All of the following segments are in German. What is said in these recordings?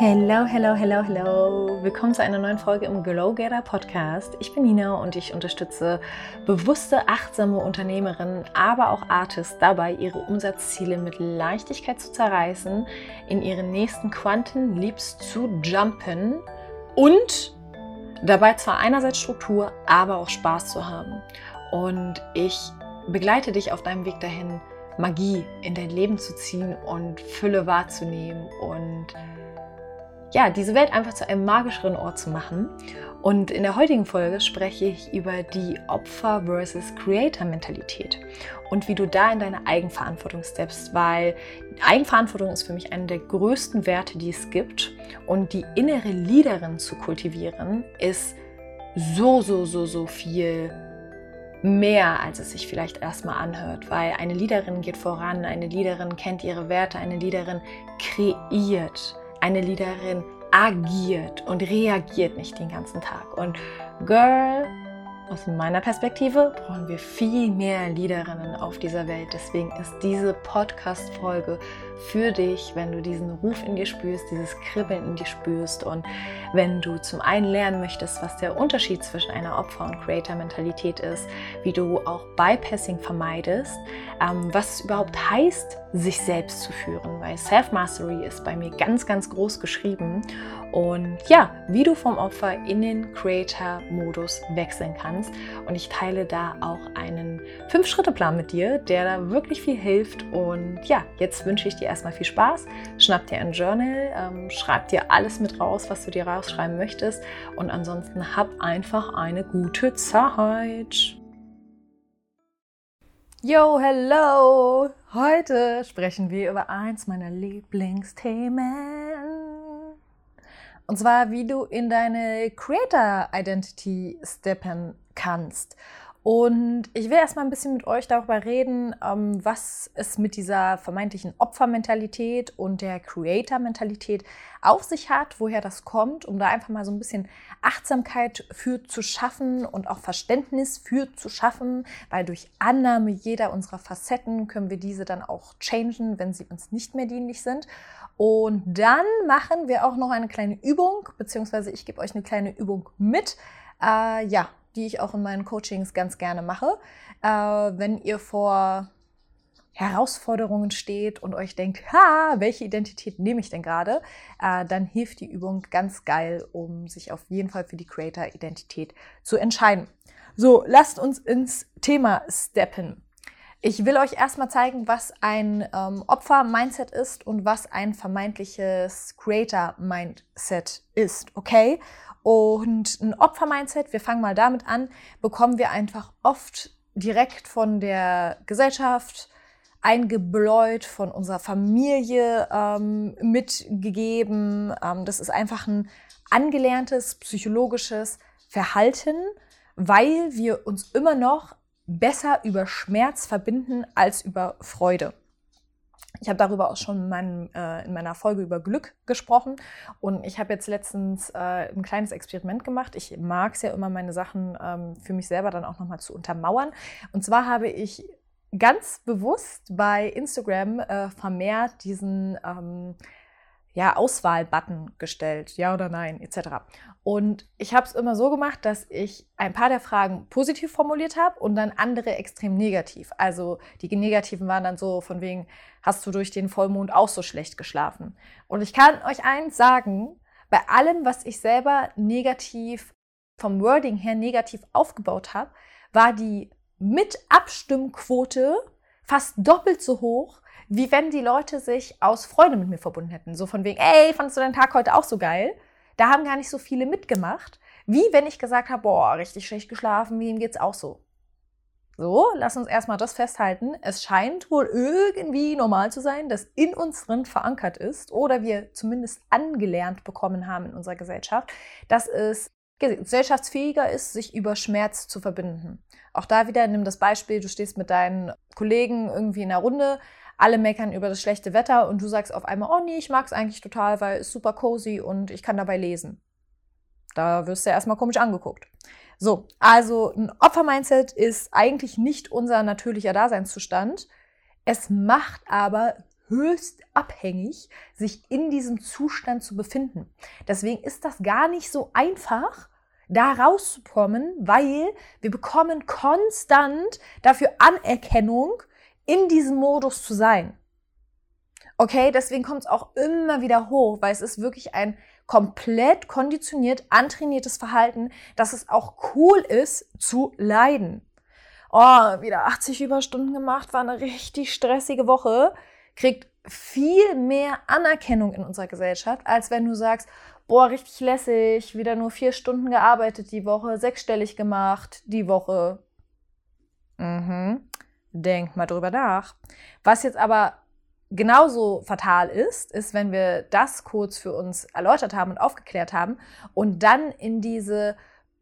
Hello, hello, hello, hello. Willkommen zu einer neuen Folge im Glow Getter Podcast. Ich bin Nina und ich unterstütze bewusste, achtsame Unternehmerinnen, aber auch Artists dabei, ihre Umsatzziele mit Leichtigkeit zu zerreißen, in ihren nächsten Quanten Leaps zu jumpen und dabei zwar einerseits Struktur, aber auch Spaß zu haben. Und ich begleite dich auf deinem Weg dahin, Magie in dein Leben zu ziehen und Fülle wahrzunehmen und ja, diese Welt einfach zu einem magischeren Ort zu machen. Und in der heutigen Folge spreche ich über die Opfer versus Creator Mentalität und wie du da in deine Eigenverantwortung steppst, weil Eigenverantwortung ist für mich einer der größten Werte, die es gibt und die innere Leaderin zu kultivieren ist so so so so viel mehr, als es sich vielleicht erstmal anhört, weil eine Leaderin geht voran, eine Leaderin kennt ihre Werte, eine Leaderin kreiert eine Leaderin agiert und reagiert nicht den ganzen Tag. Und Girl, aus meiner Perspektive brauchen wir viel mehr Leaderinnen auf dieser Welt. Deswegen ist diese Podcast-Folge für dich, wenn du diesen Ruf in dir spürst, dieses Kribbeln in dir spürst und wenn du zum einen lernen möchtest, was der Unterschied zwischen einer Opfer- und Creator-Mentalität ist, wie du auch Bypassing vermeidest, ähm, was es überhaupt heißt, sich selbst zu führen, weil Self-Mastery ist bei mir ganz, ganz groß geschrieben und ja, wie du vom Opfer in den Creator-Modus wechseln kannst. Und ich teile da auch einen Fünf-Schritte-Plan mit dir, der da wirklich viel hilft. Und ja, jetzt wünsche ich dir erstmal viel Spaß. Schnapp dir ein Journal, ähm, schreib dir alles mit raus, was du dir rausschreiben möchtest. Und ansonsten hab einfach eine gute Zeit. Yo, hello! Heute sprechen wir über eins meiner Lieblingsthemen. Und zwar, wie du in deine Creator Identity steppen kannst. Und ich will erstmal ein bisschen mit euch darüber reden, ähm, was es mit dieser vermeintlichen Opfermentalität und der Creator-Mentalität auf sich hat, woher das kommt, um da einfach mal so ein bisschen Achtsamkeit für zu schaffen und auch Verständnis für zu schaffen, weil durch Annahme jeder unserer Facetten können wir diese dann auch changen, wenn sie uns nicht mehr dienlich sind. Und dann machen wir auch noch eine kleine Übung, beziehungsweise ich gebe euch eine kleine Übung mit, äh, ja, die ich auch in meinen Coachings ganz gerne mache. Äh, wenn ihr vor Herausforderungen steht und euch denkt, ha, welche Identität nehme ich denn gerade, äh, dann hilft die Übung ganz geil, um sich auf jeden Fall für die Creator-Identität zu entscheiden. So, lasst uns ins Thema steppen. Ich will euch erstmal zeigen, was ein ähm, Opfer-Mindset ist und was ein vermeintliches Creator-Mindset ist, okay? Und ein Opfer-Mindset, wir fangen mal damit an, bekommen wir einfach oft direkt von der Gesellschaft eingebläut, von unserer Familie ähm, mitgegeben. Ähm, das ist einfach ein angelerntes psychologisches Verhalten, weil wir uns immer noch besser über Schmerz verbinden als über Freude. Ich habe darüber auch schon in, meinem, äh, in, meiner Folge über Glück gesprochen und ich habe jetzt letztens äh, ein kleines Experiment gemacht. Ich mag es ja immer, meine Sachen ähm, für mich selber dann auch nochmal zu untermauern. Und zwar habe ich ganz bewusst bei Instagram äh, vermehrt diesen ähm, ja, Auswahl-Button gestellt, ja oder nein, etc. Und ich habe es immer so gemacht, dass ich ein paar der Fragen positiv formuliert habe und dann andere extrem negativ. Also die negativen waren dann so von wegen, hast du durch den Vollmond auch so schlecht geschlafen? Und ich kann euch eins sagen, bei allem, was ich selber negativ, vom Wording her negativ aufgebaut habe, war die Mit-Abstimmquote fast doppelt so hoch, wie wenn die Leute sich aus Freude mit mir verbunden hätten. So von wegen, ey, fandest du deinen Tag heute auch so geil? Da haben gar nicht so viele mitgemacht, wie wenn ich gesagt habe, boah, richtig schlecht geschlafen, wie ihm geht's auch so. So, lass uns erstmal das festhalten. Es scheint wohl irgendwie normal zu sein, dass in uns drin verankert ist oder wir zumindest angelernt bekommen haben in unserer Gesellschaft, dass es gesellschaftsfähiger ist, sich über Schmerz zu verbinden. Auch da wieder nimm das Beispiel, du stehst mit deinen Kollegen irgendwie in einer Runde, alle meckern über das schlechte Wetter und du sagst auf einmal, oh nee, ich mag es eigentlich total, weil es super cozy und ich kann dabei lesen. Da wirst du ja erstmal komisch angeguckt. So, also ein Opfer-Mindset ist eigentlich nicht unser natürlicher Daseinszustand. Es macht aber höchst abhängig, sich in diesem Zustand zu befinden. Deswegen ist das gar nicht so einfach, da rauszukommen, weil wir bekommen konstant dafür Anerkennung, in diesem Modus zu sein. Okay, deswegen kommt es auch immer wieder hoch, weil es ist wirklich ein komplett konditioniert, antrainiertes Verhalten, dass es auch cool ist zu leiden. Oh, wieder 80 Überstunden gemacht, war eine richtig stressige Woche, kriegt viel mehr Anerkennung in unserer Gesellschaft, als wenn du sagst, boah, richtig lässig, wieder nur vier Stunden gearbeitet die Woche, sechsstellig gemacht die Woche. Mhm. Denk mal drüber nach. Was jetzt aber genauso fatal ist, ist, wenn wir das kurz für uns erläutert haben und aufgeklärt haben und dann in diese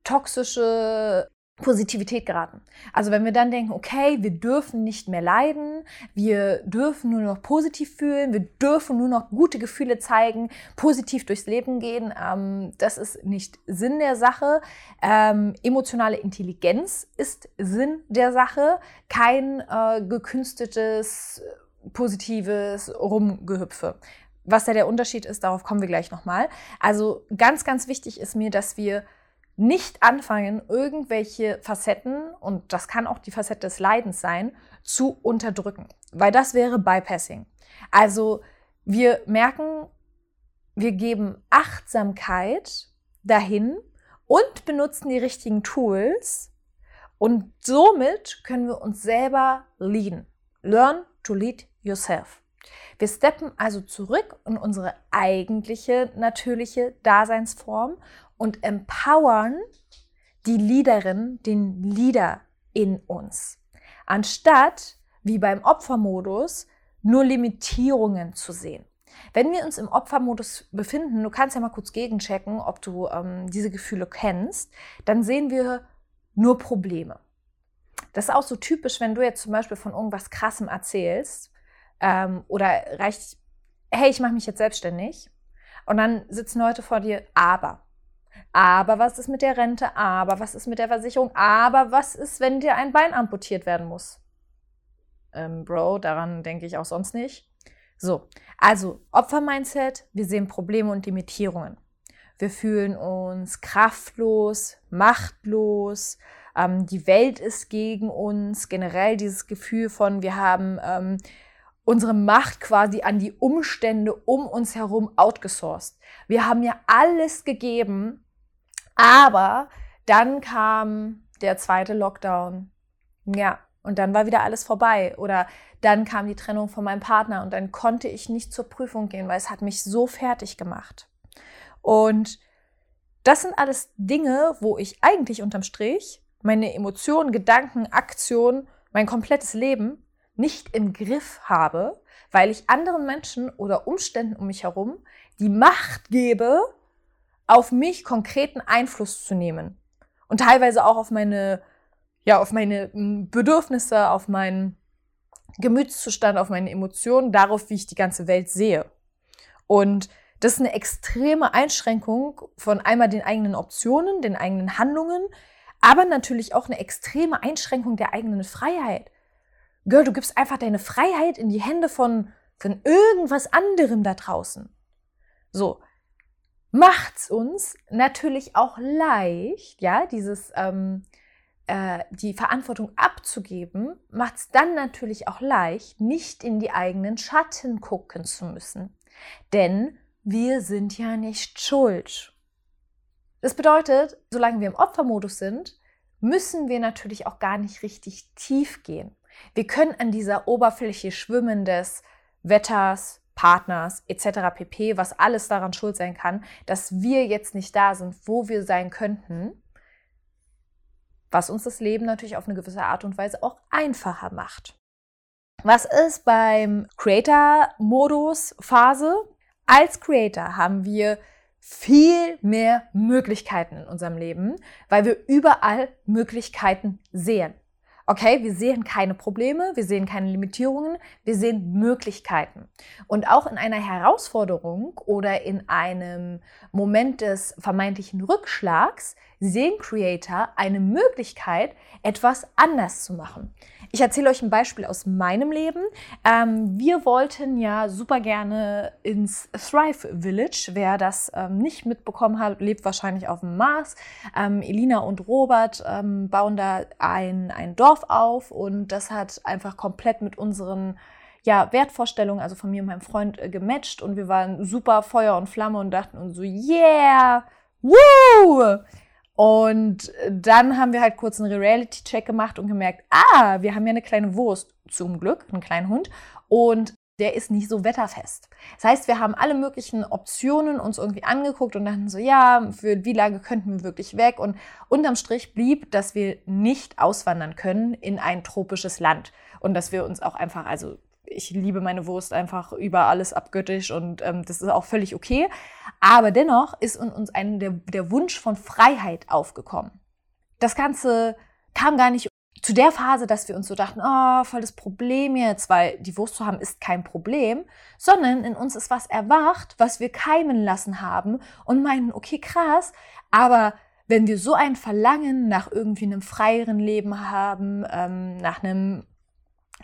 toxische Positivität geraten. Also wenn wir dann denken, okay, wir dürfen nicht mehr leiden, wir dürfen nur noch positiv fühlen, wir dürfen nur noch gute Gefühle zeigen, positiv durchs Leben gehen, ähm, das ist nicht Sinn der Sache. Ähm, emotionale Intelligenz ist Sinn der Sache, kein äh, gekünstetes positives Rumgehüpfe. Was da der Unterschied ist, darauf kommen wir gleich nochmal. Also ganz, ganz wichtig ist mir, dass wir nicht anfangen, irgendwelche Facetten, und das kann auch die Facette des Leidens sein, zu unterdrücken. Weil das wäre Bypassing. Also wir merken, wir geben Achtsamkeit dahin und benutzen die richtigen Tools und somit können wir uns selber leaden. Learn to lead yourself. Wir steppen also zurück in unsere eigentliche natürliche Daseinsform und empowern die Leaderin, den Leader in uns. Anstatt, wie beim Opfermodus, nur Limitierungen zu sehen. Wenn wir uns im Opfermodus befinden, du kannst ja mal kurz gegenchecken, ob du ähm, diese Gefühle kennst, dann sehen wir nur Probleme. Das ist auch so typisch, wenn du jetzt zum Beispiel von irgendwas Krassem erzählst ähm, oder reicht, hey, ich mache mich jetzt selbstständig und dann sitzen Leute vor dir, aber. Aber was ist mit der Rente? Aber was ist mit der Versicherung? Aber was ist, wenn dir ein Bein amputiert werden muss? Ähm, Bro, daran denke ich auch sonst nicht. So, also Opfermindset, wir sehen Probleme und Limitierungen. Wir fühlen uns kraftlos, machtlos, ähm, die Welt ist gegen uns, generell dieses Gefühl von, wir haben ähm, unsere Macht quasi an die Umstände um uns herum outgesourced. Wir haben ja alles gegeben, aber dann kam der zweite Lockdown. Ja, und dann war wieder alles vorbei. Oder dann kam die Trennung von meinem Partner und dann konnte ich nicht zur Prüfung gehen, weil es hat mich so fertig gemacht. Und das sind alles Dinge, wo ich eigentlich unterm Strich meine Emotionen, Gedanken, Aktionen, mein komplettes Leben nicht im Griff habe, weil ich anderen Menschen oder Umständen um mich herum die Macht gebe, auf mich konkreten Einfluss zu nehmen. Und teilweise auch auf meine, ja, auf meine hm, Bedürfnisse, auf meinen Gemütszustand, auf meine Emotionen, darauf, wie ich die ganze Welt sehe. Und das ist eine extreme Einschränkung von einmal den eigenen Optionen, den eigenen Handlungen, aber natürlich auch eine extreme Einschränkung der eigenen Freiheit. Girl, du gibst einfach deine Freiheit in die Hände von, von irgendwas anderem da draußen. So, macht's uns natürlich auch leicht, ja, dieses, ähm, äh, die Verantwortung abzugeben, macht's dann natürlich auch leicht, nicht in die eigenen Schatten gucken zu müssen. Denn wir sind ja nicht schuld. Das bedeutet, solange wir im Opfermodus sind, müssen wir natürlich auch gar nicht richtig tief gehen. Wir können an dieser Oberfläche schwimmen des Wetters, Partners etc. pp, was alles daran schuld sein kann, dass wir jetzt nicht da sind, wo wir sein könnten, was uns das Leben natürlich auf eine gewisse Art und Weise auch einfacher macht. Was ist beim Creator-Modus Phase? Als Creator haben wir viel mehr Möglichkeiten in unserem Leben, weil wir überall Möglichkeiten sehen. Okay, wir sehen keine Probleme, wir sehen keine Limitierungen, wir sehen Möglichkeiten. Und auch in einer Herausforderung oder in einem Moment des vermeintlichen Rückschlags sehen Creator eine Möglichkeit, etwas anders zu machen. Ich erzähle euch ein Beispiel aus meinem Leben. Ähm, wir wollten ja super gerne ins Thrive Village. Wer das ähm, nicht mitbekommen hat, lebt wahrscheinlich auf dem Mars. Ähm, Elina und Robert ähm, bauen da ein, ein Dorf auf und das hat einfach komplett mit unseren ja, Wertvorstellungen, also von mir und meinem Freund, äh, gematcht und wir waren super Feuer und Flamme und dachten uns so, yeah, woo! Und dann haben wir halt kurz einen Reality-Check gemacht und gemerkt, ah, wir haben ja eine kleine Wurst, zum Glück, einen kleinen Hund. Und der ist nicht so wetterfest. Das heißt, wir haben alle möglichen Optionen uns irgendwie angeguckt und dachten so, ja, für wie lange könnten wir wirklich weg? Und unterm Strich blieb, dass wir nicht auswandern können in ein tropisches Land und dass wir uns auch einfach, also ich liebe meine Wurst einfach über alles abgöttisch und ähm, das ist auch völlig okay. Aber dennoch ist in uns ein, der, der Wunsch von Freiheit aufgekommen. Das Ganze kam gar nicht zu der Phase, dass wir uns so dachten, oh, voll das Problem jetzt, weil die Wurst zu haben ist kein Problem, sondern in uns ist was erwacht, was wir keimen lassen haben und meinen, okay, krass, aber wenn wir so ein Verlangen nach irgendwie einem freieren Leben haben, ähm, nach einem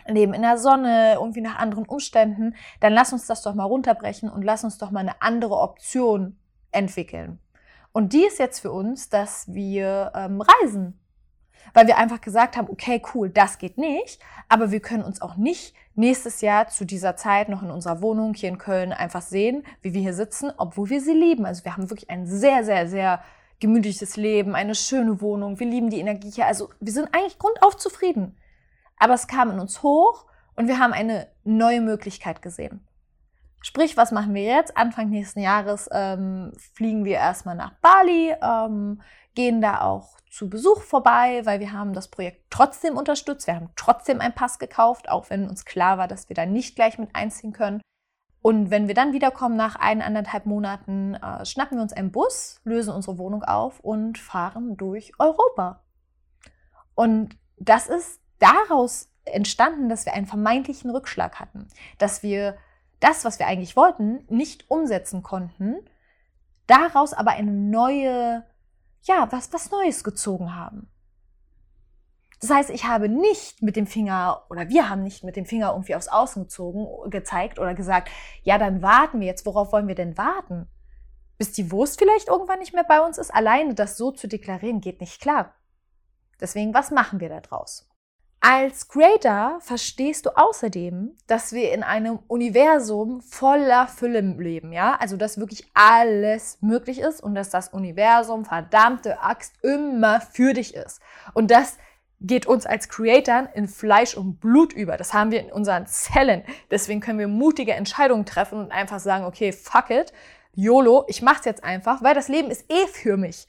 Leben in der Sonne, irgendwie nach anderen Umständen, dann lass uns das doch mal runterbrechen und lass uns doch mal eine andere Option entwickeln. Und die ist jetzt für uns, dass wir ähm, reisen. Weil wir einfach gesagt haben, okay, cool, das geht nicht, aber wir können uns auch nicht nächstes Jahr zu dieser Zeit noch in unserer Wohnung hier in Köln einfach sehen, wie wir hier sitzen, obwohl wir sie lieben. Also wir haben wirklich ein sehr, sehr, sehr gemütliches Leben, eine schöne Wohnung, wir lieben die Energie hier. Also wir sind eigentlich grundauf zufrieden. Aber es kam in uns hoch und wir haben eine neue Möglichkeit gesehen. Sprich, was machen wir jetzt? Anfang nächsten Jahres ähm, fliegen wir erstmal nach Bali, ähm, gehen da auch zu Besuch vorbei, weil wir haben das Projekt trotzdem unterstützt. Wir haben trotzdem einen Pass gekauft, auch wenn uns klar war, dass wir da nicht gleich mit einziehen können. Und wenn wir dann wiederkommen nach ein, anderthalb Monaten, äh, schnappen wir uns einen Bus, lösen unsere Wohnung auf und fahren durch Europa. Und das ist daraus entstanden, dass wir einen vermeintlichen Rückschlag hatten, dass wir das, was wir eigentlich wollten, nicht umsetzen konnten, daraus aber eine neue, ja, was, was Neues gezogen haben. Das heißt, ich habe nicht mit dem Finger oder wir haben nicht mit dem Finger irgendwie aufs Außen gezogen, gezeigt oder gesagt, ja, dann warten wir jetzt. Worauf wollen wir denn warten? Bis die Wurst vielleicht irgendwann nicht mehr bei uns ist? Alleine das so zu deklarieren geht nicht klar. Deswegen, was machen wir da draus? Als Creator verstehst du außerdem, dass wir in einem Universum voller Fülle leben, ja? Also, dass wirklich alles möglich ist und dass das Universum, verdammte Axt, immer für dich ist. Und das geht uns als Creatoren in Fleisch und Blut über. Das haben wir in unseren Zellen. Deswegen können wir mutige Entscheidungen treffen und einfach sagen, okay, fuck it, YOLO, ich mach's jetzt einfach, weil das Leben ist eh für mich.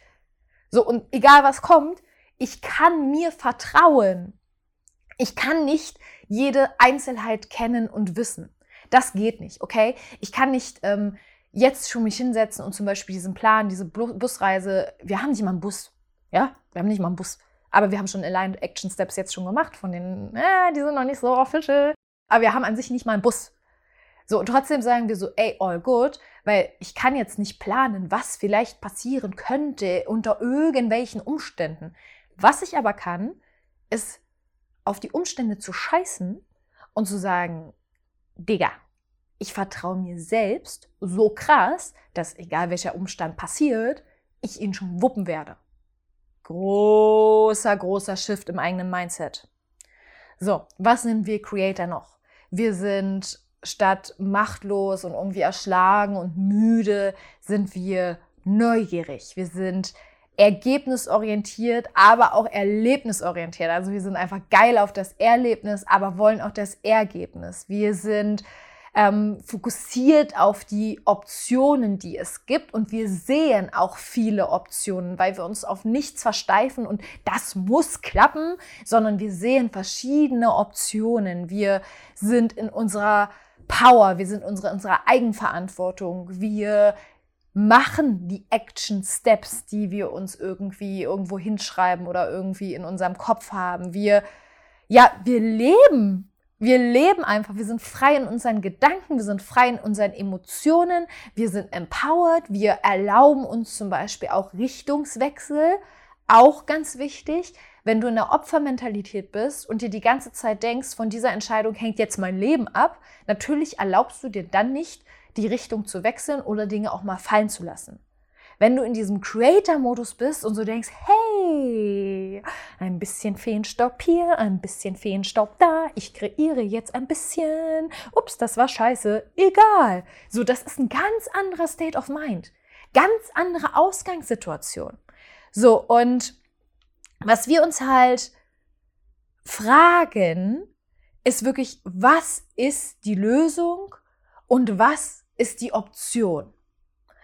So, und egal was kommt, ich kann mir vertrauen. Ich kann nicht jede Einzelheit kennen und wissen. Das geht nicht, okay? Ich kann nicht ähm, jetzt schon mich hinsetzen und zum Beispiel diesen Plan, diese Busreise, wir haben nicht mal einen Bus, ja? Wir haben nicht mal einen Bus. Aber wir haben schon Aligned Action Steps jetzt schon gemacht, von denen, äh, die sind noch nicht so official. Aber wir haben an sich nicht mal einen Bus. So, und trotzdem sagen wir so, ey, all good, weil ich kann jetzt nicht planen, was vielleicht passieren könnte unter irgendwelchen Umständen. Was ich aber kann, ist auf die Umstände zu scheißen und zu sagen, Digga, ich vertraue mir selbst so krass, dass egal welcher Umstand passiert, ich ihn schon wuppen werde. Großer, großer Shift im eigenen Mindset. So, was sind wir Creator noch? Wir sind statt machtlos und irgendwie erschlagen und müde, sind wir neugierig. Wir sind ergebnisorientiert, aber auch erlebnisorientiert. Also wir sind einfach geil auf das Erlebnis, aber wollen auch das Ergebnis. Wir sind ähm, fokussiert auf die Optionen, die es gibt und wir sehen auch viele Optionen, weil wir uns auf nichts versteifen und das muss klappen, sondern wir sehen verschiedene Optionen. Wir sind in unserer Power, wir sind in unserer, unserer Eigenverantwortung, wir machen die Action Steps, die wir uns irgendwie irgendwo hinschreiben oder irgendwie in unserem Kopf haben. Wir, ja, wir leben. Wir leben einfach, wir sind frei in unseren Gedanken, wir sind frei in unseren Emotionen, wir sind empowered, wir erlauben uns zum Beispiel auch Richtungswechsel, auch ganz wichtig. Wenn du in der Opfermentalität bist und dir die ganze Zeit denkst, von dieser Entscheidung hängt jetzt mein Leben ab, natürlich erlaubst du dir dann nicht, die Richtung zu wechseln oder Dinge auch mal fallen zu lassen. Wenn du in diesem Creator-Modus bist und so denkst, hey, ein bisschen Feenstaub hier, ein bisschen Feenstaub da, ich kreiere jetzt ein bisschen, ups, das war scheiße, egal. So, das ist ein ganz anderer State of Mind, ganz andere Ausgangssituation. So, und was wir uns halt fragen, ist wirklich, was ist die Lösung und was ist die Option?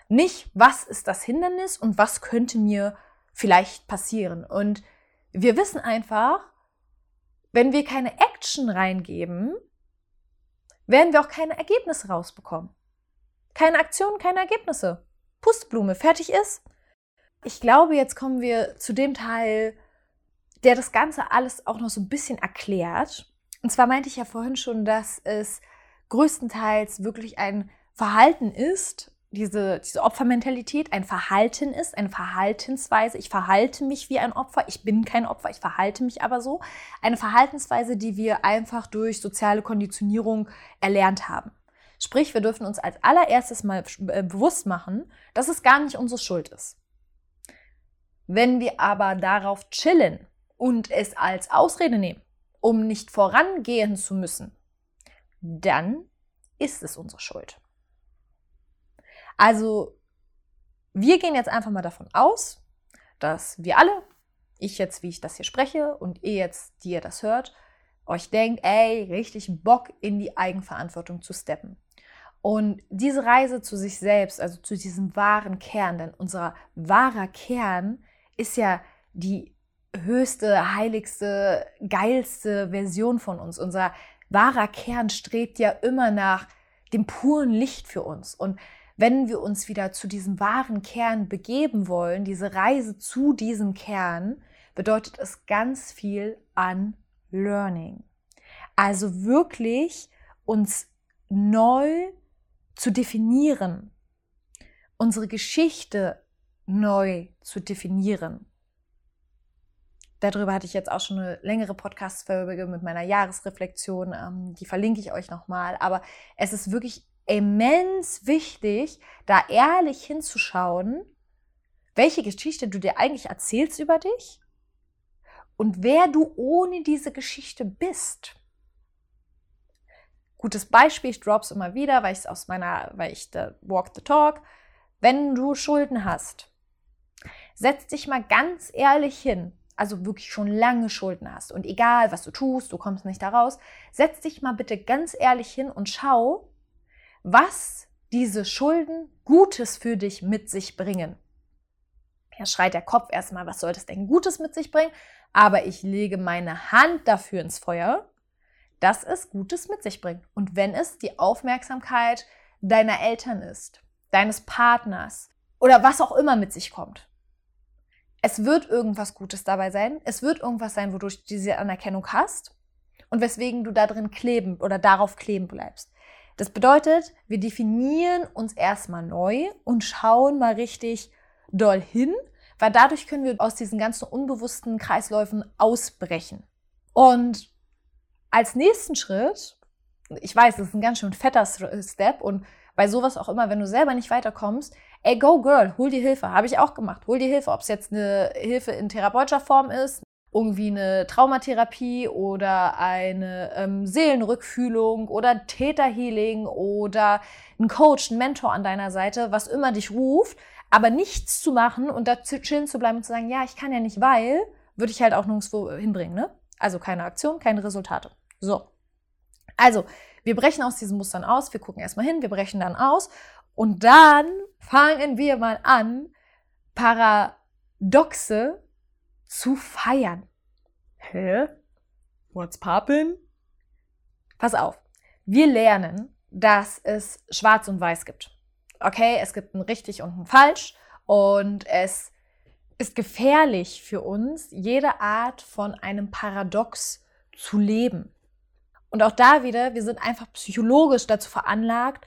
Nicht, was ist das Hindernis und was könnte mir vielleicht passieren. Und wir wissen einfach, wenn wir keine Action reingeben, werden wir auch keine Ergebnisse rausbekommen. Keine Aktionen, keine Ergebnisse. Pustblume, fertig ist. Ich glaube, jetzt kommen wir zu dem Teil, der das Ganze alles auch noch so ein bisschen erklärt. Und zwar meinte ich ja vorhin schon, dass es größtenteils wirklich ein Verhalten ist, diese, diese Opfermentalität ein Verhalten ist, eine Verhaltensweise. Ich verhalte mich wie ein Opfer. Ich bin kein Opfer, ich verhalte mich aber so. Eine Verhaltensweise, die wir einfach durch soziale Konditionierung erlernt haben. Sprich, wir dürfen uns als allererstes mal äh, bewusst machen, dass es gar nicht unsere Schuld ist. Wenn wir aber darauf chillen und es als Ausrede nehmen, um nicht vorangehen zu müssen, dann ist es unsere Schuld. Also, wir gehen jetzt einfach mal davon aus, dass wir alle, ich jetzt, wie ich das hier spreche und ihr jetzt, die ihr das hört, euch denkt, ey, richtig Bock in die Eigenverantwortung zu steppen. Und diese Reise zu sich selbst, also zu diesem wahren Kern, denn unser wahrer Kern ist ja die höchste, heiligste, geilste Version von uns. Unser wahrer Kern strebt ja immer nach dem puren Licht für uns. Und wenn wir uns wieder zu diesem wahren Kern begeben wollen, diese Reise zu diesem Kern, bedeutet es ganz viel an Learning. Also wirklich uns neu zu definieren, unsere Geschichte neu zu definieren. Darüber hatte ich jetzt auch schon eine längere Podcast-Folge mit meiner Jahresreflexion. Ähm, die verlinke ich euch nochmal. Aber es ist wirklich immens wichtig, da ehrlich hinzuschauen, welche Geschichte du dir eigentlich erzählst über dich und wer du ohne diese Geschichte bist. Gutes Beispiel, ich drop's immer wieder, weil ich es aus meiner, weil ich da walk the talk. Wenn du Schulden hast, setz dich mal ganz ehrlich hin, also wirklich schon lange Schulden hast und egal was du tust, du kommst nicht da raus, setz dich mal bitte ganz ehrlich hin und schau, was diese Schulden Gutes für dich mit sich bringen. Ja, schreit der Kopf erstmal, was soll das denn Gutes mit sich bringen? Aber ich lege meine Hand dafür ins Feuer, dass es Gutes mit sich bringt. Und wenn es die Aufmerksamkeit deiner Eltern ist, deines Partners oder was auch immer mit sich kommt. Es wird irgendwas Gutes dabei sein. Es wird irgendwas sein, wodurch du diese Anerkennung hast und weswegen du da drin kleben oder darauf kleben bleibst. Das bedeutet, wir definieren uns erstmal neu und schauen mal richtig doll hin, weil dadurch können wir aus diesen ganzen unbewussten Kreisläufen ausbrechen. Und als nächsten Schritt, ich weiß, das ist ein ganz schön fetter Step und bei sowas auch immer, wenn du selber nicht weiterkommst, ey, go girl, hol dir Hilfe. Habe ich auch gemacht. Hol dir Hilfe, ob es jetzt eine Hilfe in therapeutischer Form ist, irgendwie eine Traumatherapie oder eine ähm, Seelenrückfühlung oder Täterhealing oder ein Coach, ein Mentor an deiner Seite, was immer dich ruft, aber nichts zu machen und da chillen zu bleiben und zu sagen, ja, ich kann ja nicht, weil, würde ich halt auch nirgendwo hinbringen, ne? Also keine Aktion, keine Resultate. So. Also, wir brechen aus diesen Mustern aus, wir gucken erstmal hin, wir brechen dann aus und dann fangen wir mal an, Paradoxe zu feiern. Hä? What's poppin'? Pass auf. Wir lernen, dass es schwarz und weiß gibt. Okay, es gibt ein richtig und ein falsch und es ist gefährlich für uns, jede Art von einem Paradox zu leben. Und auch da wieder, wir sind einfach psychologisch dazu veranlagt,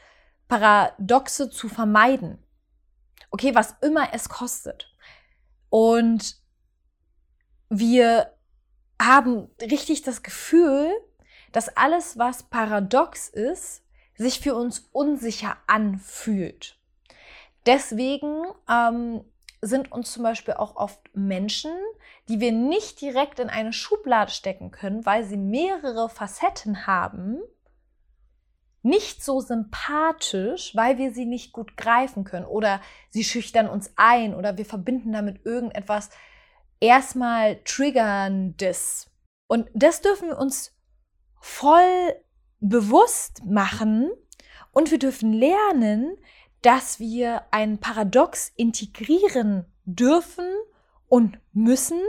Paradoxe zu vermeiden. Okay, was immer es kostet. Und wir haben richtig das Gefühl, dass alles, was paradox ist, sich für uns unsicher anfühlt. Deswegen ähm, sind uns zum Beispiel auch oft Menschen, die wir nicht direkt in eine Schublade stecken können, weil sie mehrere Facetten haben, nicht so sympathisch, weil wir sie nicht gut greifen können oder sie schüchtern uns ein oder wir verbinden damit irgendetwas erstmal triggerndes. Und das dürfen wir uns voll bewusst machen und wir dürfen lernen, dass wir ein Paradox integrieren dürfen und müssen,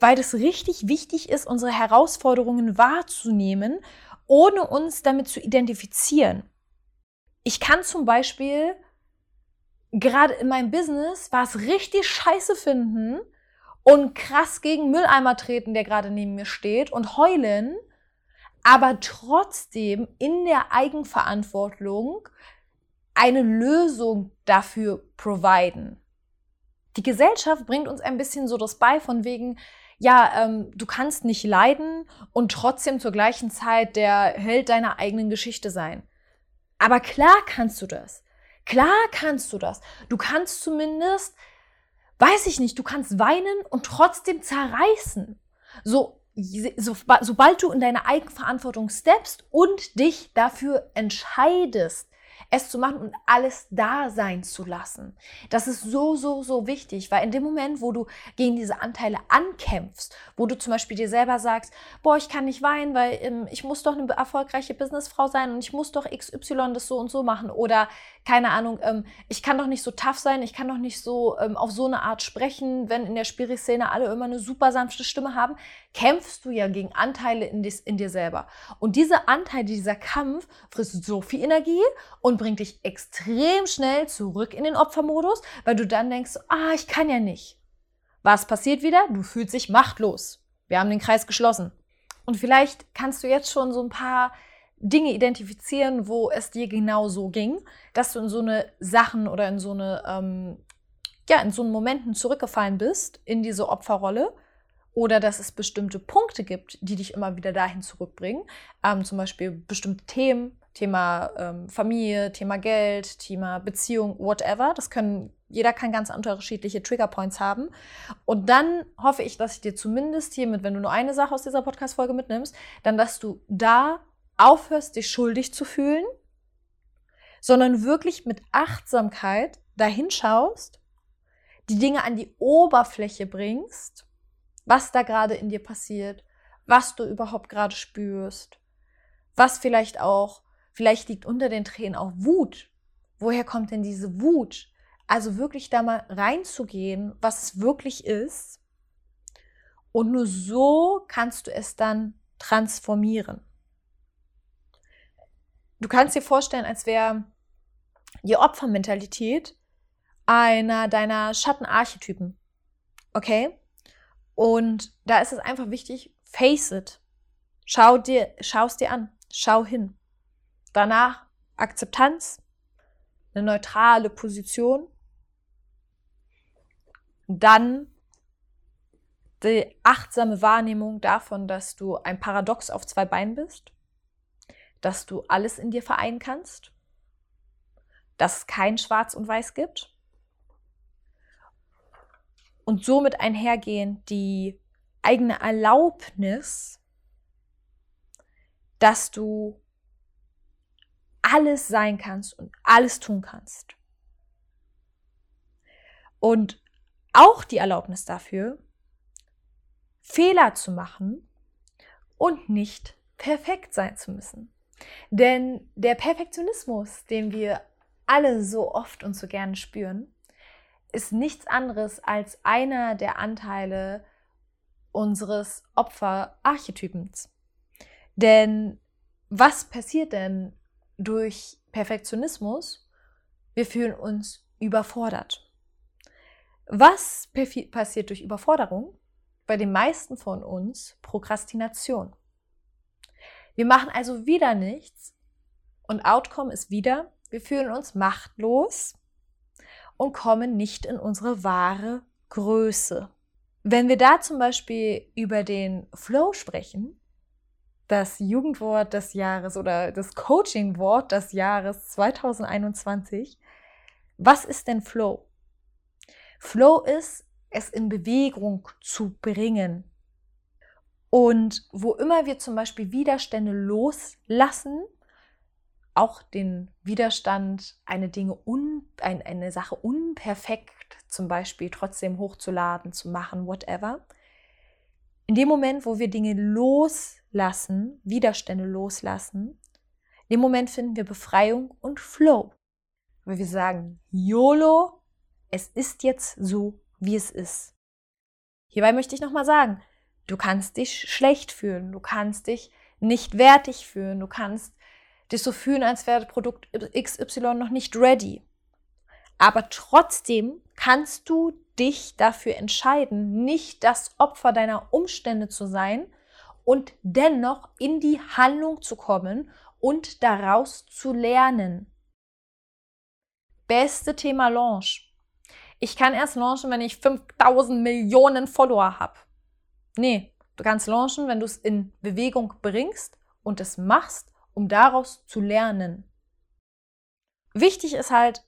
weil es richtig wichtig ist, unsere Herausforderungen wahrzunehmen, ohne uns damit zu identifizieren. Ich kann zum Beispiel gerade in meinem Business was richtig scheiße finden und krass gegen Mülleimer treten, der gerade neben mir steht und heulen, aber trotzdem in der Eigenverantwortung eine Lösung dafür providen. Die Gesellschaft bringt uns ein bisschen so das bei von wegen, ja, ähm, du kannst nicht leiden und trotzdem zur gleichen Zeit der Held deiner eigenen Geschichte sein. Aber klar kannst du das. Klar kannst du das. Du kannst zumindest, weiß ich nicht, du kannst weinen und trotzdem zerreißen. So, so, sobald du in deine Eigenverantwortung steppst und dich dafür entscheidest, es zu machen und alles da sein zu lassen. Das ist so, so, so wichtig, weil in dem Moment, wo du gegen diese Anteile ankämpfst, wo du zum Beispiel dir selber sagst, boah, ich kann nicht weinen, weil ähm, ich muss doch eine erfolgreiche Businessfrau sein und ich muss doch XY das so und so machen oder keine Ahnung, ähm, ich kann doch nicht so tough sein, ich kann doch nicht so ähm, auf so eine Art sprechen, wenn in der Spiri-Szene alle immer eine super sanfte Stimme haben, kämpfst du ja gegen Anteile in, dis, in dir selber. Und diese Anteile, dieser Kampf frisst so viel Energie und bringt dich extrem schnell zurück in den Opfermodus, weil du dann denkst, ah, ich kann ja nicht. Was passiert wieder? Du fühlst dich machtlos. Wir haben den Kreis geschlossen. Und vielleicht kannst du jetzt schon so ein paar Dinge identifizieren, wo es dir genau so ging, dass du in so eine Sachen oder in so eine, ähm, ja, in so einen Momenten zurückgefallen bist in diese Opferrolle oder dass es bestimmte Punkte gibt, die dich immer wieder dahin zurückbringen, ähm, zum Beispiel bestimmte Themen, Thema ähm, Familie, Thema Geld, Thema Beziehung, whatever. Das können, jeder kann ganz unterschiedliche Triggerpoints haben. Und dann hoffe ich, dass ich dir zumindest hiermit, wenn du nur eine Sache aus dieser Podcast-Folge mitnimmst, dann, dass du da aufhörst, dich schuldig zu fühlen, sondern wirklich mit Achtsamkeit dahin schaust, die Dinge an die Oberfläche bringst, was da gerade in dir passiert, was du überhaupt gerade spürst, was vielleicht auch, vielleicht liegt unter den Tränen auch Wut. Woher kommt denn diese Wut? Also wirklich da mal reinzugehen, was es wirklich ist. Und nur so kannst du es dann transformieren. Du kannst dir vorstellen, als wäre die Opfermentalität einer deiner Schattenarchetypen. Okay? Und da ist es einfach wichtig, face it. Schau dir, schau es dir an. Schau hin. Danach Akzeptanz, eine neutrale Position. Dann die achtsame Wahrnehmung davon, dass du ein Paradox auf zwei Beinen bist dass du alles in dir vereinen kannst, dass es kein Schwarz und Weiß gibt und somit einhergehend die eigene Erlaubnis, dass du alles sein kannst und alles tun kannst. Und auch die Erlaubnis dafür, Fehler zu machen und nicht perfekt sein zu müssen. Denn der Perfektionismus, den wir alle so oft und so gerne spüren, ist nichts anderes als einer der Anteile unseres Opferarchetypens. Denn was passiert denn durch Perfektionismus? Wir fühlen uns überfordert. Was passiert durch Überforderung? Bei den meisten von uns Prokrastination. Wir machen also wieder nichts und Outcome ist wieder, wir fühlen uns machtlos und kommen nicht in unsere wahre Größe. Wenn wir da zum Beispiel über den Flow sprechen, das Jugendwort des Jahres oder das Coaching-Wort des Jahres 2021, was ist denn Flow? Flow ist, es in Bewegung zu bringen. Und wo immer wir zum Beispiel Widerstände loslassen, auch den Widerstand, eine Dinge un, ein, eine Sache unperfekt zum Beispiel trotzdem hochzuladen, zu machen, whatever. In dem Moment, wo wir Dinge loslassen, Widerstände loslassen, in dem Moment finden wir Befreiung und Flow. Weil wir sagen, YOLO, es ist jetzt so, wie es ist. Hierbei möchte ich nochmal sagen, du kannst dich schlecht fühlen, du kannst dich nicht wertig fühlen, du kannst dich so fühlen, als wäre Produkt XY noch nicht ready. Aber trotzdem kannst du dich dafür entscheiden, nicht das Opfer deiner Umstände zu sein und dennoch in die Handlung zu kommen und daraus zu lernen. Beste Thema Launch. Ich kann erst launchen, wenn ich 5000 Millionen Follower habe. Nee, du kannst launchen, wenn du es in Bewegung bringst und es machst um daraus zu lernen. Wichtig ist halt,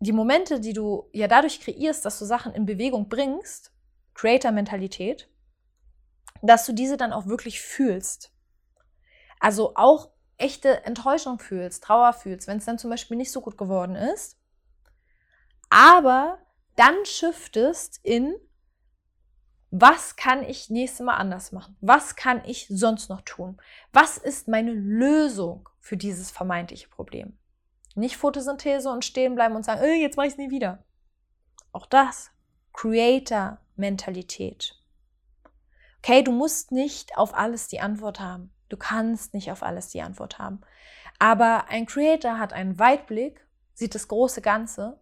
die Momente, die du ja dadurch kreierst, dass du Sachen in Bewegung bringst, Creator-Mentalität, dass du diese dann auch wirklich fühlst. Also auch echte Enttäuschung fühlst, Trauer fühlst, wenn es dann zum Beispiel nicht so gut geworden ist. Aber dann shiftest in, was kann ich nächstes Mal anders machen? Was kann ich sonst noch tun? Was ist meine Lösung für dieses vermeintliche Problem? Nicht Photosynthese und stehen bleiben und sagen, äh, jetzt mache ich es nie wieder. Auch das, Creator-Mentalität. Okay, du musst nicht auf alles die Antwort haben. Du kannst nicht auf alles die Antwort haben. Aber ein Creator hat einen Weitblick, sieht das große Ganze,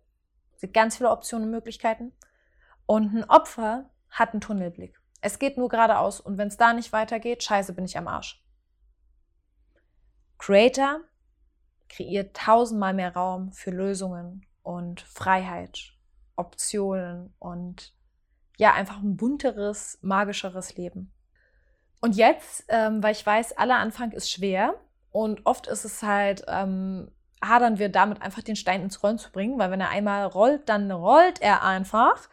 sieht ganz viele Optionen und Möglichkeiten. Und ein Opfer hat einen Tunnelblick. Es geht nur geradeaus und wenn es da nicht weitergeht, scheiße, bin ich am Arsch. Creator kreiert tausendmal mehr Raum für Lösungen und Freiheit, Optionen und ja, einfach ein bunteres, magischeres Leben. Und jetzt, ähm, weil ich weiß, aller Anfang ist schwer und oft ist es halt, ähm, hadern wir damit einfach den Stein ins Rollen zu bringen, weil wenn er einmal rollt, dann rollt er einfach.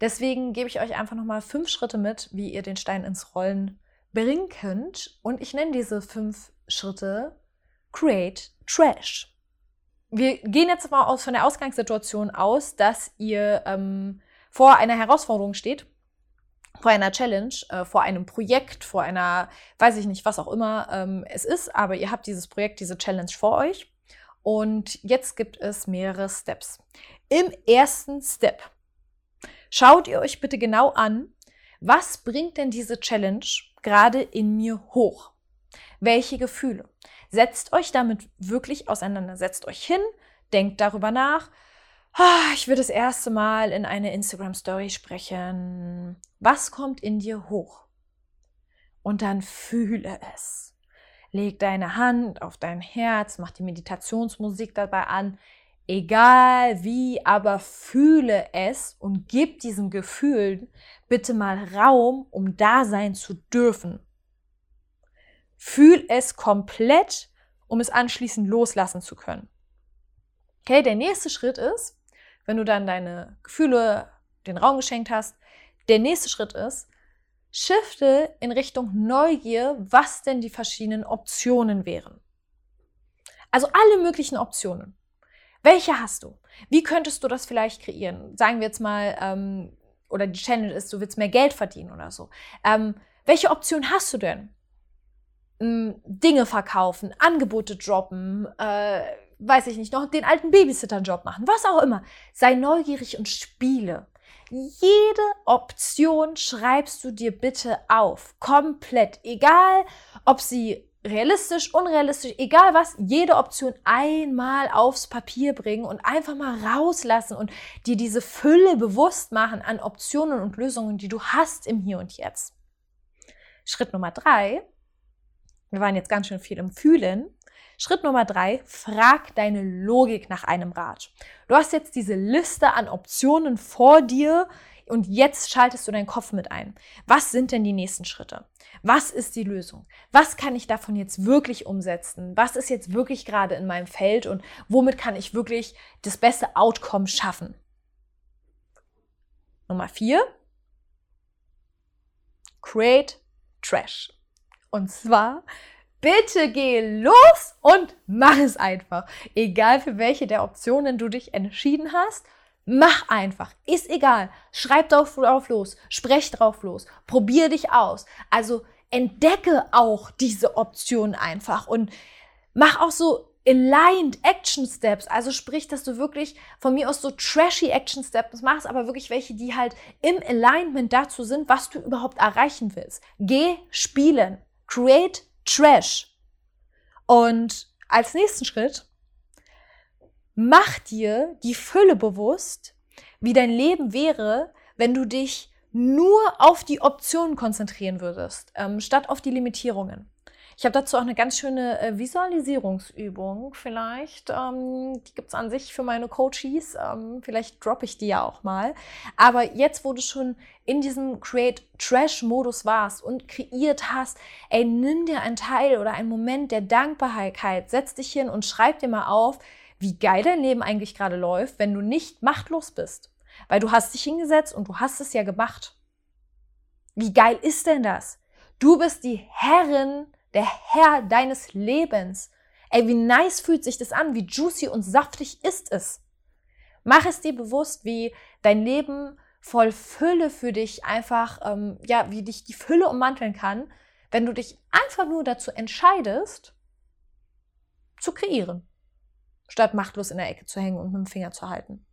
Deswegen gebe ich euch einfach nochmal fünf Schritte mit, wie ihr den Stein ins Rollen bringen könnt. Und ich nenne diese fünf Schritte Create Trash. Wir gehen jetzt mal aus, von der Ausgangssituation aus, dass ihr ähm, vor einer Herausforderung steht, vor einer Challenge, äh, vor einem Projekt, vor einer, weiß ich nicht, was auch immer ähm, es ist, aber ihr habt dieses Projekt, diese Challenge vor euch. Und jetzt gibt es mehrere Steps. Im ersten Step Schaut ihr euch bitte genau an, was bringt denn diese Challenge gerade in mir hoch? Welche Gefühle? Setzt euch damit wirklich auseinander. Setzt euch hin, denkt darüber nach. Ah, ich will das erste Mal in eine Instagram-Story sprechen. Was kommt in dir hoch? Und dann fühle es. Leg deine Hand auf dein Herz, mach die Meditationsmusik dabei an, egal wie, aber fühle es und gib diesem Gefühl bitte mal Raum, um da sein zu dürfen. Fühl es komplett, um es anschließend loslassen zu können. Okay, der nächste Schritt ist, wenn du dann deine Gefühle den Raum geschenkt hast, der nächste Schritt ist, shifte in Richtung Neugier, was denn die verschiedenen Optionen wären. Also alle möglichen Optionen. Welche hast du? Wie könntest du das vielleicht kreieren? Sagen wir jetzt mal, ähm, oder die Challenge ist, du willst mehr Geld verdienen oder so. Ähm, welche Option hast du denn? Ähm, Dinge verkaufen, Angebote droppen, äh, weiß ich nicht, noch den alten Babysitter-Job machen, was auch immer. Sei neugierig und spiele. Jede Option schreibst du dir bitte auf. Komplett. Egal, ob sie realistisch, unrealistisch, egal was, jede Option einmal aufs Papier bringen und einfach mal rauslassen und dir diese Fülle bewusst machen an Optionen und Lösungen, die du hast im Hier und Jetzt. Schritt Nummer drei, Wir waren jetzt ganz schön viel im Fühlen. Schritt Nummer drei, frag deine Logik nach einem Rat. Du hast jetzt diese Liste an Optionen vor dir und jetzt schaltest du deinen Kopf mit ein. Was sind denn die nächsten Schritte? Was ist die Lösung? Was kann ich davon jetzt wirklich umsetzen? Was ist jetzt wirklich gerade in meinem Feld und womit kann ich wirklich das beste Outcome schaffen? Nummer vier, create trash. Und zwar bitte geh los und mach es einfach. Egal für welche der Optionen du dich entschieden hast, mach einfach. Ist egal. Schreib drauf, los, sprech drauf los, probier dich aus. Also entdecke auch diese Option einfach und mach auch so aligned Action Steps, also sprich, dass du wirklich von mir aus so trashy Action Steps machst, aber wirklich welche, die halt im Alignment dazu sind, was du überhaupt erreichen willst. Geh spielen. Create Trash. Und als nächsten Schritt, mach dir die Fülle bewusst, wie dein Leben wäre, wenn du dich nur auf die Optionen konzentrieren würdest, ähm, statt auf die Limitierungen. Ich habe dazu auch eine ganz schöne äh, Visualisierungsübung vielleicht. Ähm, die gibt es an sich für meine Coaches. Ähm, vielleicht droppe ich die ja auch mal. Aber jetzt, wo du schon in diesem Create Trash-Modus warst und kreiert hast, ey, nimm dir einen Teil oder einen Moment der Dankbarkeit, setz dich hin und schreib dir mal auf, wie geil dein Leben eigentlich gerade läuft, wenn du nicht machtlos bist. Weil du hast dich hingesetzt und du hast es ja gemacht. Wie geil ist denn das? Du bist die Herrin der Herr deines Lebens. Ey, wie nice fühlt sich das an, wie juicy und saftig ist es. Mach es dir bewusst, wie dein Leben voll Fülle für dich einfach, ähm, ja, wie dich die Fülle ummanteln kann, wenn du dich einfach nur dazu entscheidest, zu kreieren, statt machtlos in der Ecke zu hängen und mit dem Finger zu halten.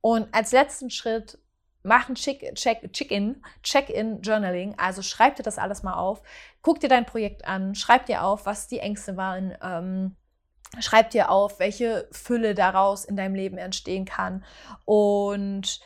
Und als letzten Schritt mach ein Check-in, Check-in Journaling. Also schreib dir das alles mal auf. Guck dir dein Projekt an. Schreib dir auf, was die Ängste waren. Ähm, schreib dir auf, welche Fülle daraus in deinem Leben entstehen kann. Und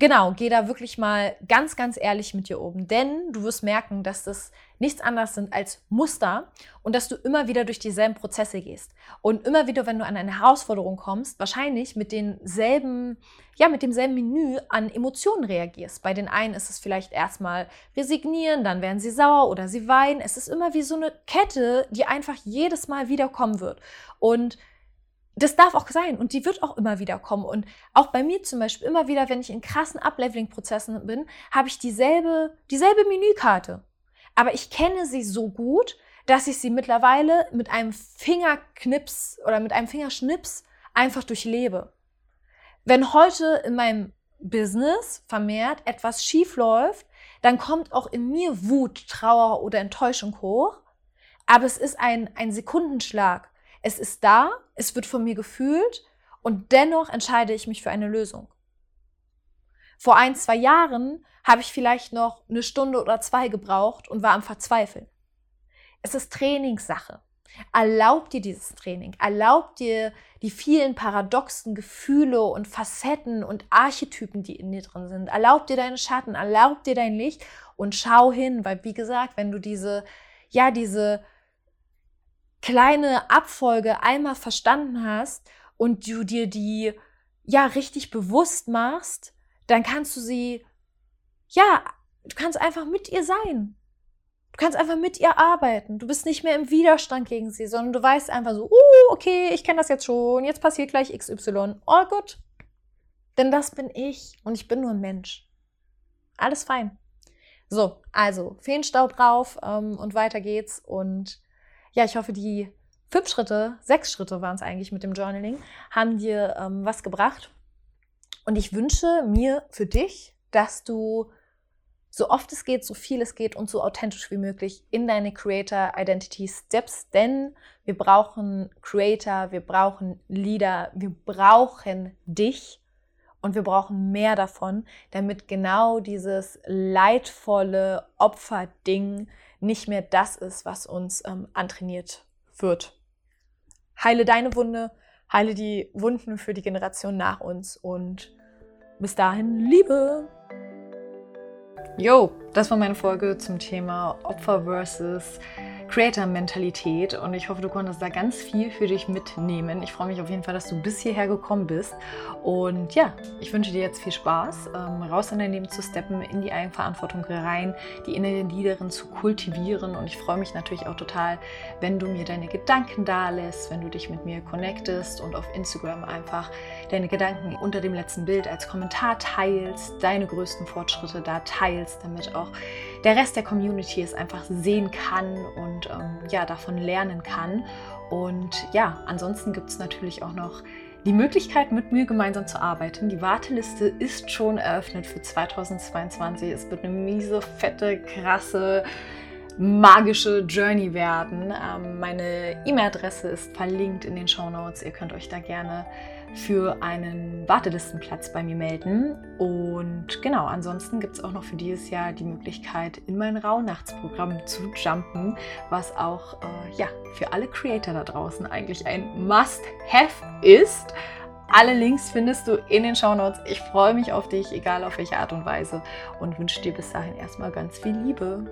Genau, geh da wirklich mal ganz, ganz ehrlich mit dir oben, denn du wirst merken, dass das nichts anderes sind als Muster und dass du immer wieder durch dieselben Prozesse gehst und immer wieder, wenn du an eine Herausforderung kommst, wahrscheinlich mit denselben, ja, mit demselben Menü an Emotionen reagierst. Bei den einen ist es vielleicht erstmal resignieren, dann werden sie sauer oder sie weinen. Es ist immer wie so eine Kette, die einfach jedes Mal wiederkommen wird und das darf auch sein und die wird auch immer wieder kommen. Und auch bei mir zum Beispiel, immer wieder, wenn ich in krassen Upleveling-Prozessen bin, habe ich dieselbe, dieselbe Menükarte. Aber ich kenne sie so gut, dass ich sie mittlerweile mit einem Fingerknips oder mit einem Fingerschnips einfach durchlebe. Wenn heute in meinem Business vermehrt etwas schief läuft, dann kommt auch in mir Wut, Trauer oder Enttäuschung hoch. Aber es ist ein, ein Sekundenschlag. Es ist da, es wird von mir gefühlt und dennoch entscheide ich mich für eine Lösung. Vor ein, zwei Jahren habe ich vielleicht noch eine Stunde oder zwei gebraucht und war am Verzweifeln. Es ist Trainingssache. Erlaub dir dieses Training. Erlaub dir die vielen paradoxen Gefühle und Facetten und Archetypen, die in dir drin sind. Erlaub dir deine Schatten, erlaub dir dein Licht und schau hin, weil wie gesagt, wenn du diese, ja, diese kleine Abfolge einmal verstanden hast und du dir die ja richtig bewusst machst, dann kannst du sie, ja, du kannst einfach mit ihr sein. Du kannst einfach mit ihr arbeiten. Du bist nicht mehr im Widerstand gegen sie, sondern du weißt einfach so, uh, okay, ich kenne das jetzt schon, jetzt passiert gleich XY. Oh gut. Denn das bin ich und ich bin nur ein Mensch. Alles fein. So, also Feenstaub drauf ähm, und weiter geht's und ja, ich hoffe, die fünf Schritte, sechs Schritte waren es eigentlich mit dem Journaling, haben dir ähm, was gebracht. Und ich wünsche mir für dich, dass du so oft es geht, so viel es geht und so authentisch wie möglich in deine Creator Identity Steps, denn wir brauchen Creator, wir brauchen Leader, wir brauchen dich und wir brauchen mehr davon, damit genau dieses leidvolle Opferding nicht mehr das ist, was uns ähm, antrainiert wird. Heile deine Wunde, heile die Wunden für die Generation nach uns und bis dahin Liebe. Jo, das war meine Folge zum Thema Opfer versus Creator-Mentalität und ich hoffe, du konntest da ganz viel für dich mitnehmen. Ich freue mich auf jeden Fall, dass du bis hierher gekommen bist und ja, ich wünsche dir jetzt viel Spaß, ähm, raus in dein Leben zu steppen, in die Eigenverantwortung rein, die innere Leaderin zu kultivieren und ich freue mich natürlich auch total, wenn du mir deine Gedanken da lässt, wenn du dich mit mir connectest und auf Instagram einfach deine Gedanken unter dem letzten Bild als Kommentar teilst, deine größten Fortschritte da teilst, damit auch der Rest der Community es einfach sehen kann und ähm, ja, davon lernen kann. Und ja, ansonsten gibt es natürlich auch noch die Möglichkeit, mit mir gemeinsam zu arbeiten. Die Warteliste ist schon eröffnet für 2022. Es wird eine miese, fette, krasse, magische Journey werden. Ähm, meine E-Mail-Adresse ist verlinkt in den Show Notes. Ihr könnt euch da gerne für einen Wartelistenplatz bei mir melden. Und genau, ansonsten gibt es auch noch für dieses Jahr die Möglichkeit, in mein Rauhnachtsprogramm zu jumpen, was auch äh, ja, für alle Creator da draußen eigentlich ein Must-Have ist. Alle Links findest du in den Show Notes. Ich freue mich auf dich, egal auf welche Art und Weise, und wünsche dir bis dahin erstmal ganz viel Liebe.